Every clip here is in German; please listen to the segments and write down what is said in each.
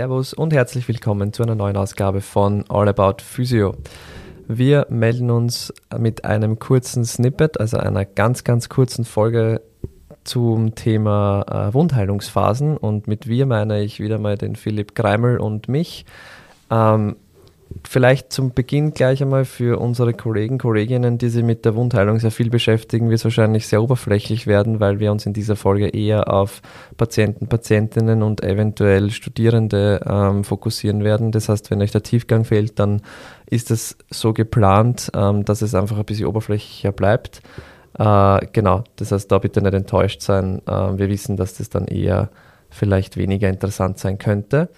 Servus und herzlich willkommen zu einer neuen Ausgabe von All About Physio. Wir melden uns mit einem kurzen Snippet, also einer ganz, ganz kurzen Folge zum Thema äh, Wundheilungsphasen. Und mit wir meine ich wieder mal den Philipp Greimel und mich. Ähm, vielleicht zum Beginn gleich einmal für unsere Kollegen, Kolleginnen, die sich mit der Wundheilung sehr viel beschäftigen, wird es wahrscheinlich sehr oberflächlich werden, weil wir uns in dieser Folge eher auf Patienten, Patientinnen und eventuell Studierende ähm, fokussieren werden. Das heißt, wenn euch der Tiefgang fehlt, dann ist es so geplant, ähm, dass es einfach ein bisschen oberflächlicher bleibt. Äh, genau, das heißt, da bitte nicht enttäuscht sein. Äh, wir wissen, dass das dann eher vielleicht weniger interessant sein könnte.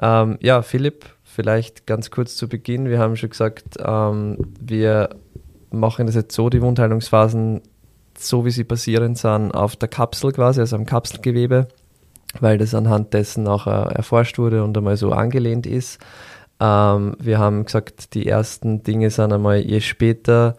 Ähm, ja, Philipp, Vielleicht ganz kurz zu Beginn. Wir haben schon gesagt, ähm, wir machen das jetzt so, die Wundheilungsphasen, so wie sie passieren, sind auf der Kapsel quasi, also am Kapselgewebe, weil das anhand dessen auch äh, erforscht wurde und einmal so angelehnt ist. Ähm, wir haben gesagt, die ersten Dinge sind einmal, je später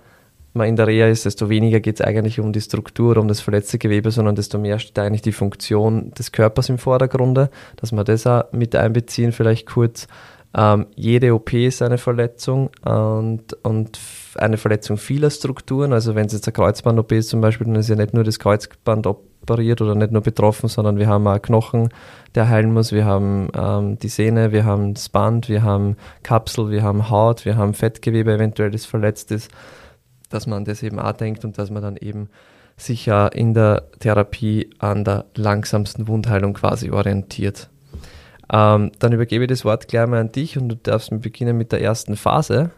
man in der Reha ist, desto weniger geht es eigentlich um die Struktur, um das verletzte Gewebe, sondern desto mehr steht eigentlich die Funktion des Körpers im Vordergrunde, dass wir das auch mit einbeziehen, vielleicht kurz. Ähm, jede OP ist eine Verletzung und, und eine Verletzung vieler Strukturen. Also wenn es jetzt eine Kreuzband-OP ist zum Beispiel, dann ist ja nicht nur das Kreuzband operiert oder nicht nur betroffen, sondern wir haben auch Knochen, der heilen muss, wir haben ähm, die Sehne, wir haben das Band, wir haben Kapsel, wir haben Haut, wir haben Fettgewebe eventuell, das verletzt ist, dass man das eben auch denkt und dass man dann eben sich ja in der Therapie an der langsamsten Wundheilung quasi orientiert. Ähm, dann übergebe ich das Wort gleich mal an dich und du darfst beginnen mit der ersten Phase.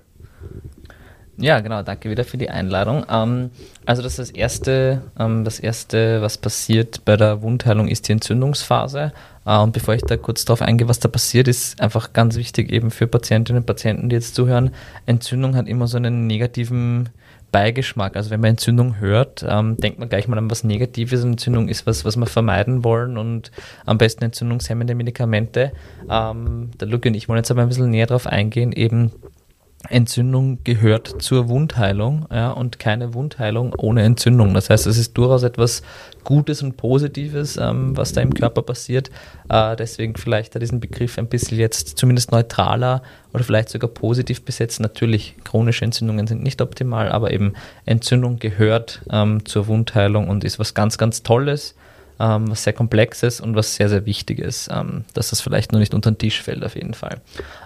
Ja, genau, danke wieder für die Einladung. Ähm, also das, das, erste, ähm, das erste, was passiert bei der Wundheilung, ist die Entzündungsphase. Äh, und bevor ich da kurz darauf eingehe, was da passiert, ist einfach ganz wichtig eben für Patientinnen und Patienten, die jetzt zuhören. Entzündung hat immer so einen negativen Beigeschmack. Also wenn man Entzündung hört, ähm, denkt man gleich mal an was Negatives. Entzündung ist was, was wir vermeiden wollen und am besten entzündungshemmende Medikamente. Ähm, der Luke und ich wollen jetzt aber ein bisschen näher darauf eingehen, eben Entzündung gehört zur Wundheilung ja, und keine Wundheilung ohne Entzündung. Das heißt, es ist durchaus etwas Gutes und Positives, ähm, was da im Körper passiert. Äh, deswegen vielleicht diesen Begriff ein bisschen jetzt zumindest neutraler oder vielleicht sogar positiv besetzt. Natürlich, chronische Entzündungen sind nicht optimal, aber eben Entzündung gehört ähm, zur Wundheilung und ist was ganz, ganz Tolles ähm, was sehr komplexes und was sehr, sehr wichtiges, ähm, dass das vielleicht nur nicht unter den Tisch fällt auf jeden Fall.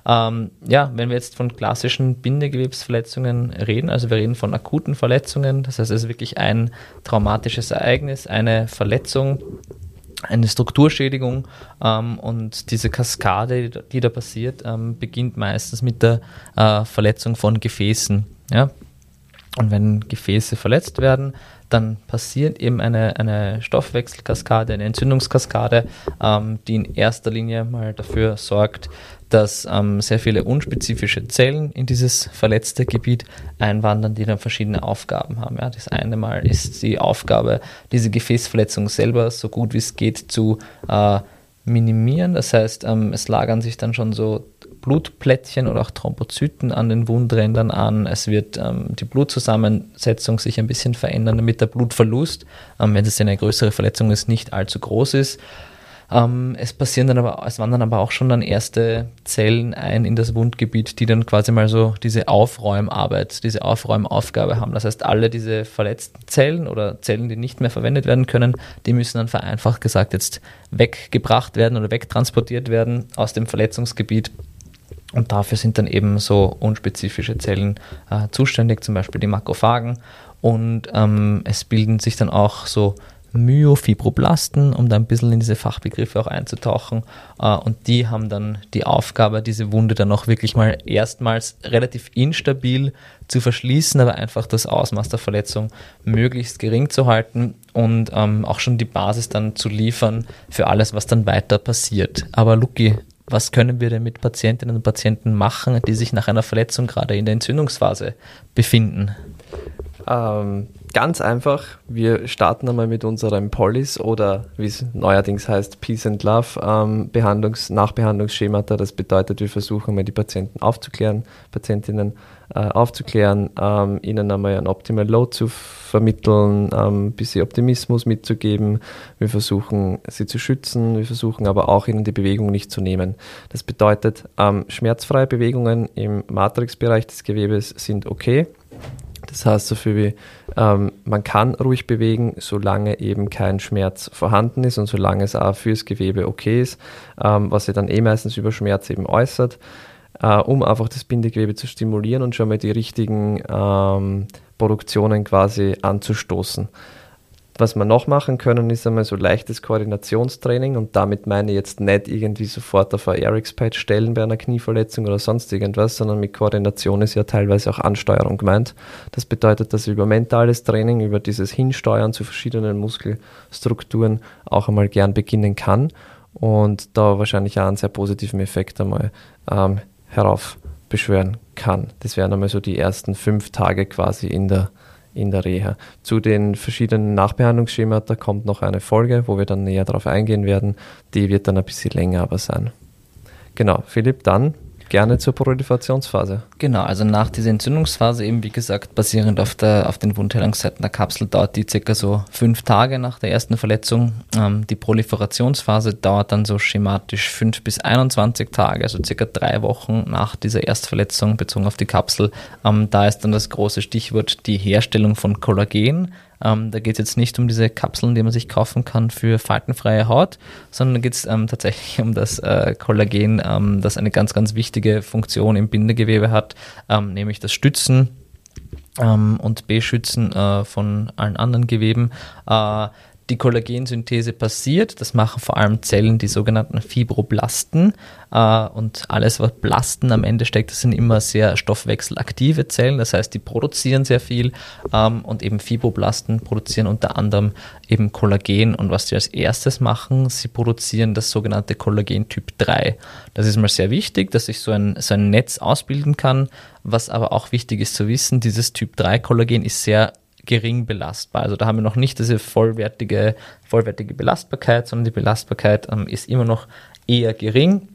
Ähm, ja, wenn wir jetzt von klassischen Bindegewebsverletzungen reden, also wir reden von akuten Verletzungen, das heißt es ist wirklich ein traumatisches Ereignis, eine Verletzung, eine Strukturschädigung ähm, und diese Kaskade, die da passiert, ähm, beginnt meistens mit der äh, Verletzung von Gefäßen. Ja? Und wenn Gefäße verletzt werden, dann passiert eben eine, eine Stoffwechselkaskade, eine Entzündungskaskade, ähm, die in erster Linie mal dafür sorgt, dass ähm, sehr viele unspezifische Zellen in dieses verletzte Gebiet einwandern, die dann verschiedene Aufgaben haben. Ja, das eine Mal ist die Aufgabe, diese Gefäßverletzung selber so gut wie es geht zu äh, minimieren. Das heißt, ähm, es lagern sich dann schon so Blutplättchen oder auch Thrombozyten an den Wundrändern an. Es wird ähm, die Blutzusammensetzung sich ein bisschen verändern, damit der Blutverlust, ähm, wenn es eine größere Verletzung ist, nicht allzu groß ist. Ähm, es passieren dann aber, es wandern aber auch schon dann erste Zellen ein in das Wundgebiet, die dann quasi mal so diese Aufräumarbeit, diese Aufräumaufgabe haben. Das heißt, alle diese verletzten Zellen oder Zellen, die nicht mehr verwendet werden können, die müssen dann vereinfacht gesagt jetzt weggebracht werden oder wegtransportiert werden aus dem Verletzungsgebiet und dafür sind dann eben so unspezifische Zellen äh, zuständig, zum Beispiel die Makrophagen. Und ähm, es bilden sich dann auch so Myofibroblasten, um da ein bisschen in diese Fachbegriffe auch einzutauchen. Äh, und die haben dann die Aufgabe, diese Wunde dann auch wirklich mal erstmals relativ instabil zu verschließen, aber einfach das Ausmaß der Verletzung möglichst gering zu halten und ähm, auch schon die Basis dann zu liefern für alles, was dann weiter passiert. Aber Luki, was können wir denn mit Patientinnen und Patienten machen, die sich nach einer Verletzung gerade in der Entzündungsphase befinden? Ähm, ganz einfach, wir starten einmal mit unserem Polis oder wie es neuerdings heißt, Peace and Love ähm, Behandlungs Nachbehandlungsschemata. Das bedeutet, wir versuchen mal die Patienten aufzuklären, Patientinnen äh, aufzuklären, ähm, ihnen einmal ein Optimal Load zu vermitteln, ähm, ein bisschen Optimismus mitzugeben. Wir versuchen sie zu schützen, wir versuchen aber auch ihnen die Bewegung nicht zu nehmen. Das bedeutet, ähm, schmerzfreie Bewegungen im Matrixbereich des Gewebes sind okay das heißt so viel wie, ähm, man kann ruhig bewegen, solange eben kein Schmerz vorhanden ist und solange es auch fürs Gewebe okay ist, ähm, was sich dann eh meistens über Schmerz eben äußert, äh, um einfach das Bindegewebe zu stimulieren und schon mal die richtigen ähm, Produktionen quasi anzustoßen. Was wir noch machen können, ist einmal so leichtes Koordinationstraining und damit meine ich jetzt nicht irgendwie sofort auf ein RX-Pad stellen bei einer Knieverletzung oder sonst irgendwas, sondern mit Koordination ist ja teilweise auch Ansteuerung gemeint. Das bedeutet, dass ich über mentales Training, über dieses Hinsteuern zu verschiedenen Muskelstrukturen auch einmal gern beginnen kann und da wahrscheinlich auch einen sehr positiven Effekt einmal ähm, heraufbeschwören kann. Das wären einmal so die ersten fünf Tage quasi in der in der Reha. Zu den verschiedenen Nachbehandlungsschemata kommt noch eine Folge, wo wir dann näher darauf eingehen werden. Die wird dann ein bisschen länger aber sein. Genau, Philipp, dann gerne zur Proliferationsphase. Genau, also nach dieser Entzündungsphase, eben wie gesagt, basierend auf, der, auf den Wundheilungszeiten der Kapsel, dauert die circa so fünf Tage nach der ersten Verletzung. Ähm, die Proliferationsphase dauert dann so schematisch fünf bis 21 Tage, also circa drei Wochen nach dieser Erstverletzung bezogen auf die Kapsel. Ähm, da ist dann das große Stichwort die Herstellung von Kollagen. Ähm, da geht es jetzt nicht um diese Kapseln, die man sich kaufen kann für faltenfreie Haut, sondern geht es ähm, tatsächlich um das äh, Kollagen, ähm, das eine ganz, ganz wichtige Funktion im Bindegewebe hat, ähm, nämlich das Stützen ähm, und Beschützen äh, von allen anderen Geweben. Äh, die Kollagensynthese passiert. Das machen vor allem Zellen, die sogenannten Fibroblasten. Äh, und alles, was Blasten am Ende steckt, das sind immer sehr stoffwechselaktive Zellen. Das heißt, die produzieren sehr viel. Ähm, und eben Fibroblasten produzieren unter anderem eben Kollagen. Und was sie als erstes machen, sie produzieren das sogenannte Kollagen Typ 3. Das ist mal sehr wichtig, dass sich so ein, so ein Netz ausbilden kann. Was aber auch wichtig ist zu wissen, dieses Typ 3 Kollagen ist sehr gering belastbar. Also da haben wir noch nicht diese vollwertige, vollwertige Belastbarkeit, sondern die Belastbarkeit ähm, ist immer noch eher gering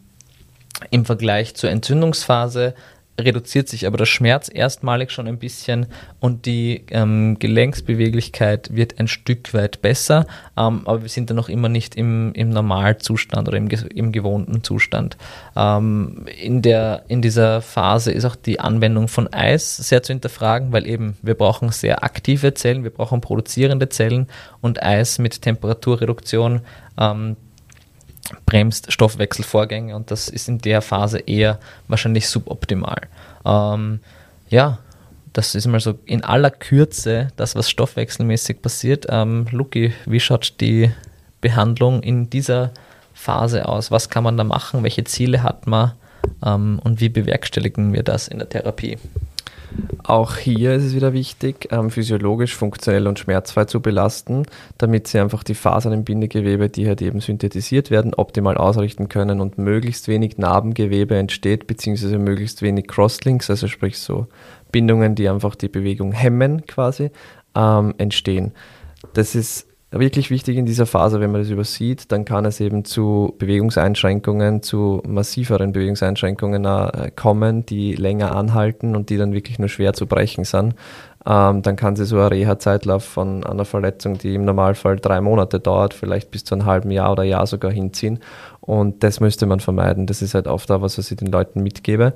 im Vergleich zur Entzündungsphase reduziert sich aber der Schmerz erstmalig schon ein bisschen und die ähm, Gelenksbeweglichkeit wird ein Stück weit besser, ähm, aber wir sind dann noch immer nicht im, im Normalzustand oder im, im gewohnten Zustand. Ähm, in, der, in dieser Phase ist auch die Anwendung von Eis sehr zu hinterfragen, weil eben wir brauchen sehr aktive Zellen, wir brauchen produzierende Zellen und Eis mit Temperaturreduktion ähm, bremst Stoffwechselvorgänge und das ist in der Phase eher wahrscheinlich suboptimal. Ähm, ja, das ist mal so in aller Kürze das, was stoffwechselmäßig passiert. Ähm, Luki, wie schaut die Behandlung in dieser Phase aus? Was kann man da machen? Welche Ziele hat man? Ähm, und wie bewerkstelligen wir das in der Therapie? Auch hier ist es wieder wichtig, ähm, physiologisch, funktionell und schmerzfrei zu belasten, damit sie einfach die Fasern im Bindegewebe, die halt eben synthetisiert werden, optimal ausrichten können und möglichst wenig Narbengewebe entsteht, beziehungsweise möglichst wenig Crosslinks, also sprich so Bindungen, die einfach die Bewegung hemmen quasi, ähm, entstehen. Das ist wirklich wichtig in dieser Phase, wenn man das übersieht, dann kann es eben zu Bewegungseinschränkungen, zu massiveren Bewegungseinschränkungen äh, kommen, die länger anhalten und die dann wirklich nur schwer zu brechen sind. Ähm, dann kann sie so ein Reha-Zeitlauf von einer Verletzung, die im Normalfall drei Monate dauert, vielleicht bis zu einem halben Jahr oder Jahr sogar hinziehen. Und das müsste man vermeiden. Das ist halt oft auch was, was ich den Leuten mitgebe.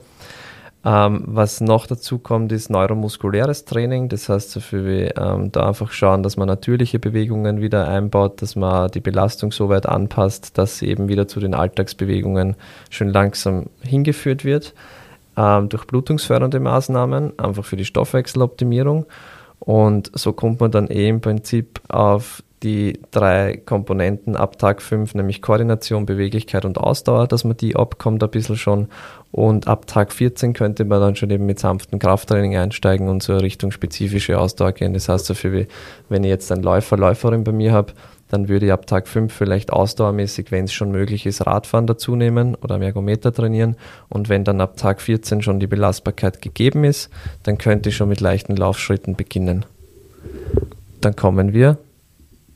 Ähm, was noch dazu kommt, ist neuromuskuläres Training. Das heißt, so viel wie ähm, da einfach schauen, dass man natürliche Bewegungen wieder einbaut, dass man die Belastung so weit anpasst, dass sie eben wieder zu den Alltagsbewegungen schön langsam hingeführt wird. Ähm, durch blutungsfördernde Maßnahmen, einfach für die Stoffwechseloptimierung. Und so kommt man dann eh im Prinzip auf die drei Komponenten ab Tag 5, nämlich Koordination, Beweglichkeit und Ausdauer, dass man die abkommt ein bisschen schon. Und ab Tag 14 könnte man dann schon eben mit sanftem Krafttraining einsteigen und so Richtung spezifische Ausdauer gehen. Das heißt, so viel wie, wenn ich jetzt einen Läufer, Läuferin bei mir habe, dann würde ich ab Tag 5 vielleicht ausdauermäßig, wenn es schon möglich ist, Radfahren dazu nehmen oder am Ergometer trainieren. Und wenn dann ab Tag 14 schon die Belastbarkeit gegeben ist, dann könnte ich schon mit leichten Laufschritten beginnen. dann kommen wir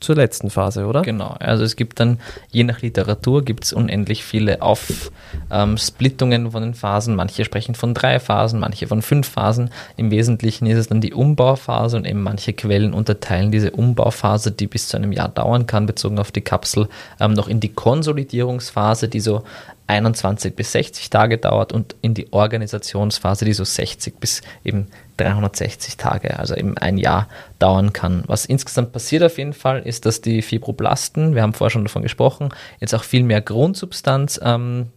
zur letzten Phase, oder? Genau, also es gibt dann, je nach Literatur, gibt es unendlich viele Aufsplittungen ähm, von den Phasen. Manche sprechen von drei Phasen, manche von fünf Phasen. Im Wesentlichen ist es dann die Umbauphase und eben manche Quellen unterteilen diese Umbauphase, die bis zu einem Jahr dauern kann, bezogen auf die Kapsel, ähm, noch in die Konsolidierungsphase, die so 21 bis 60 Tage dauert und in die Organisationsphase, die so 60 bis eben 360 Tage, also eben ein Jahr dauern kann. Was insgesamt passiert auf jeden Fall, ist, dass die Fibroblasten, wir haben vorher schon davon gesprochen, jetzt auch viel mehr Grundsubstanz ähm,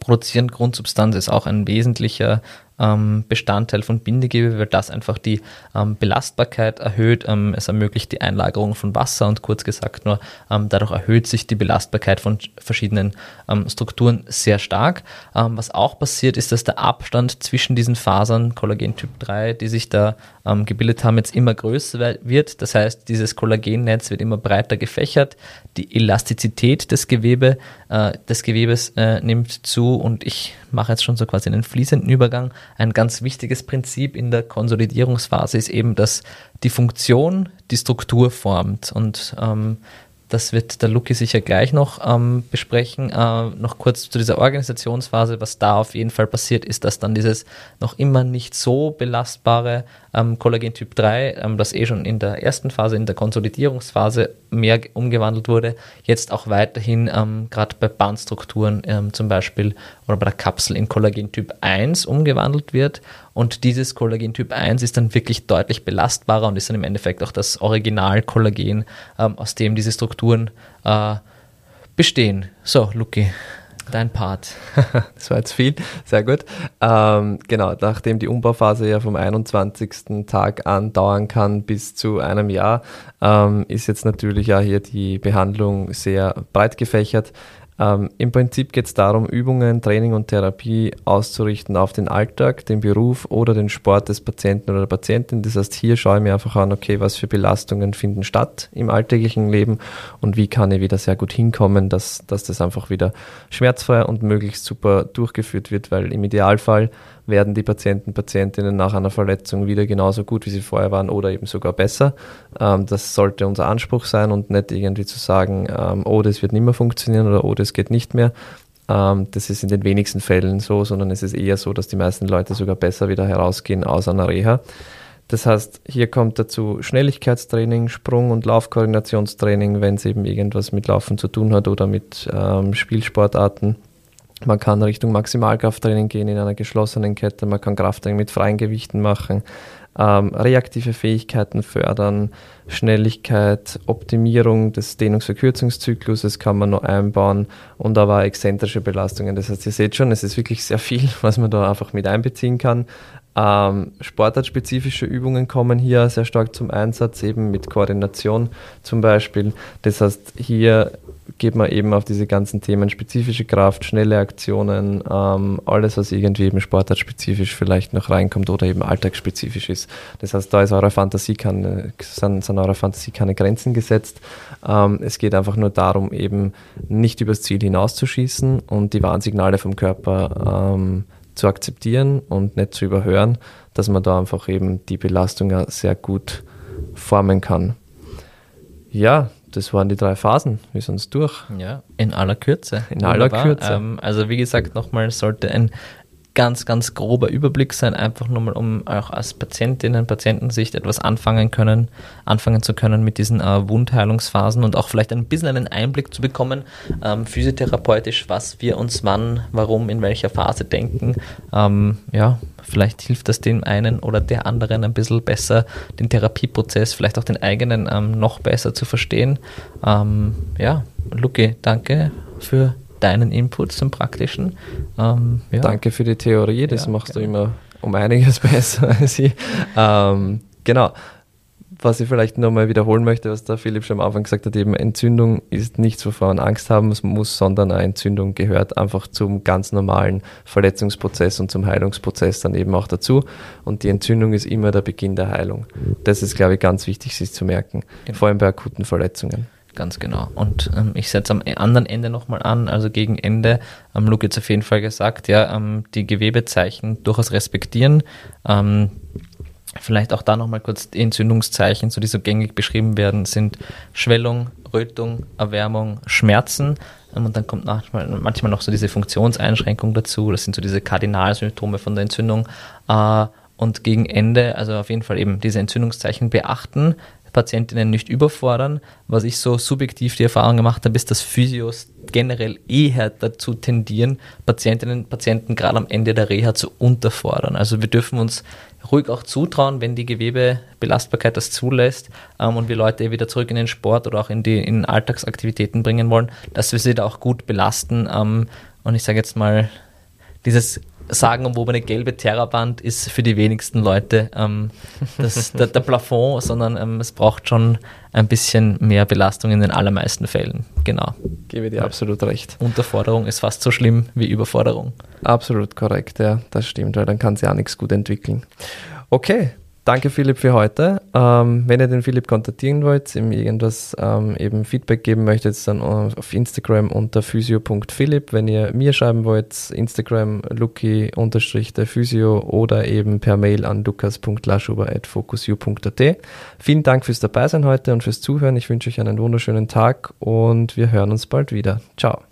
produzieren. Grundsubstanz ist auch ein wesentlicher ähm, Bestandteil von Bindegewebe, weil das einfach die ähm, Belastbarkeit erhöht. Ähm, es ermöglicht die Einlagerung von Wasser und kurz gesagt nur, ähm, dadurch erhöht sich die Belastbarkeit von verschiedenen ähm, Strukturen sehr stark. Ähm, was auch passiert, ist, dass der Abstand zwischen diesen Fasern, Kollagen Typ 3, die sich da gebildet haben, jetzt immer größer wird. Das heißt, dieses Kollagennetz wird immer breiter gefächert. Die Elastizität des, Gewebe, äh, des Gewebes äh, nimmt zu und ich mache jetzt schon so quasi einen fließenden Übergang. Ein ganz wichtiges Prinzip in der Konsolidierungsphase ist eben, dass die Funktion die Struktur formt. Und ähm, das wird der Luki sicher gleich noch ähm, besprechen. Äh, noch kurz zu dieser Organisationsphase. Was da auf jeden Fall passiert, ist, dass dann dieses noch immer nicht so belastbare ähm, Kollagen Typ 3, ähm, das eh schon in der ersten Phase, in der Konsolidierungsphase mehr umgewandelt wurde, jetzt auch weiterhin ähm, gerade bei Bandstrukturen ähm, zum Beispiel oder bei der Kapsel in Kollagen Typ 1 umgewandelt wird. Und dieses Kollagen Typ 1 ist dann wirklich deutlich belastbarer und ist dann im Endeffekt auch das Original-Kollagen, ähm, aus dem diese Strukturen äh, bestehen. So, Luki, dein Part. das war jetzt viel, sehr gut. Ähm, genau, nachdem die Umbauphase ja vom 21. Tag an dauern kann bis zu einem Jahr, ähm, ist jetzt natürlich ja hier die Behandlung sehr breit gefächert. Ähm, Im Prinzip geht es darum, Übungen, Training und Therapie auszurichten auf den Alltag, den Beruf oder den Sport des Patienten oder der Patientin. Das heißt, hier schaue ich mir einfach an, okay, was für Belastungen finden statt im alltäglichen Leben und wie kann ich wieder sehr gut hinkommen, dass, dass das einfach wieder schmerzfrei und möglichst super durchgeführt wird, weil im Idealfall werden die Patienten, Patientinnen nach einer Verletzung wieder genauso gut, wie sie vorher waren oder eben sogar besser. Ähm, das sollte unser Anspruch sein und nicht irgendwie zu sagen, ähm, oh, das wird nicht mehr funktionieren oder oh, das geht nicht mehr. Ähm, das ist in den wenigsten Fällen so, sondern es ist eher so, dass die meisten Leute sogar besser wieder herausgehen aus einer Reha. Das heißt, hier kommt dazu Schnelligkeitstraining, Sprung- und Laufkoordinationstraining, wenn es eben irgendwas mit Laufen zu tun hat oder mit ähm, Spielsportarten. Man kann Richtung Maximalkrafttraining gehen in einer geschlossenen Kette, man kann Krafttraining mit freien Gewichten machen, ähm, reaktive Fähigkeiten fördern, Schnelligkeit, Optimierung des Dehnungsverkürzungszykluses kann man noch einbauen und aber exzentrische Belastungen. Das heißt, ihr seht schon, es ist wirklich sehr viel, was man da einfach mit einbeziehen kann. Ähm, sportartspezifische Übungen kommen hier sehr stark zum Einsatz, eben mit Koordination zum Beispiel. Das heißt, hier geht man eben auf diese ganzen Themen spezifische Kraft, schnelle Aktionen, ähm, alles, was irgendwie eben sportartspezifisch vielleicht noch reinkommt oder eben alltagsspezifisch ist. Das heißt, da ist eure Fantasie keine, sind, sind eurer Fantasie keine Grenzen gesetzt. Ähm, es geht einfach nur darum, eben nicht übers Ziel hinauszuschießen und die Warnsignale vom Körper ähm, zu akzeptieren und nicht zu überhören, dass man da einfach eben die Belastung sehr gut formen kann. Ja, das waren die drei Phasen. Wir sind durch. Ja, in aller Kürze. In aller Kürze. Ähm, also wie gesagt, nochmal sollte ein ganz, ganz grober Überblick sein, einfach nur mal, um auch als Patientinnen, Patientensicht etwas anfangen können, anfangen zu können mit diesen äh, Wundheilungsphasen und auch vielleicht ein bisschen einen Einblick zu bekommen, ähm, physiotherapeutisch, was wir uns wann, warum, in welcher Phase denken. Ähm, ja, vielleicht hilft das dem einen oder der anderen ein bisschen besser, den Therapieprozess, vielleicht auch den eigenen ähm, noch besser zu verstehen. Ähm, ja, Luki, danke für deinen Input zum Praktischen. Ähm, ja. Danke für die Theorie, das ja, machst genau. du immer um einiges besser als ich. Ähm, genau. Was ich vielleicht nochmal wiederholen möchte, was der Philipp schon am Anfang gesagt hat, eben Entzündung ist nichts, wovor man Angst haben muss, sondern eine Entzündung gehört einfach zum ganz normalen Verletzungsprozess und zum Heilungsprozess dann eben auch dazu. Und die Entzündung ist immer der Beginn der Heilung. Das ist, glaube ich, ganz wichtig, sich zu merken, genau. vor allem bei akuten Verletzungen. Ganz genau. Und ähm, ich setze am anderen Ende nochmal an, also gegen Ende, ähm, Luke jetzt auf jeden Fall gesagt, ja, ähm, die Gewebezeichen durchaus respektieren. Ähm, Vielleicht auch da nochmal kurz die Entzündungszeichen, so die so gängig beschrieben werden, sind Schwellung, Rötung, Erwärmung, Schmerzen. Ähm, und dann kommt manchmal, noch so diese Funktionseinschränkung dazu. Das sind so diese Kardinalsymptome von der Entzündung. Äh, und gegen Ende, also auf jeden Fall eben diese Entzündungszeichen beachten, Patientinnen nicht überfordern. Was ich so subjektiv die Erfahrung gemacht habe, ist, dass Physios generell eher dazu tendieren, Patientinnen und Patienten gerade am Ende der Reha zu unterfordern. Also wir dürfen uns ruhig auch zutrauen, wenn die Gewebebelastbarkeit das zulässt ähm, und wir Leute wieder zurück in den Sport oder auch in die in Alltagsaktivitäten bringen wollen, dass wir sie da auch gut belasten. Ähm, und ich sage jetzt mal, dieses sagenumwobene gelbe Terraband ist für die wenigsten Leute ähm, das, der, der, Plafond, sondern ähm, es braucht schon ein bisschen mehr Belastung in den allermeisten Fällen. Genau. Gebe dir absolut recht. Unterforderung ist fast so schlimm wie Überforderung. Absolut korrekt, ja, das stimmt, weil dann kann sie auch nichts gut entwickeln. Okay, danke Philipp für heute. Ähm, wenn ihr den Philipp kontaktieren wollt, ihm irgendwas ähm, eben Feedback geben möchtet, dann auf Instagram unter physio.philipp. Wenn ihr mir schreiben wollt, Instagram lucky-physio oder eben per Mail an lukas.laschuber.focusu.at. Vielen Dank fürs Dabeisein heute und fürs Zuhören. Ich wünsche euch einen wunderschönen Tag und wir hören uns bald wieder. Ciao.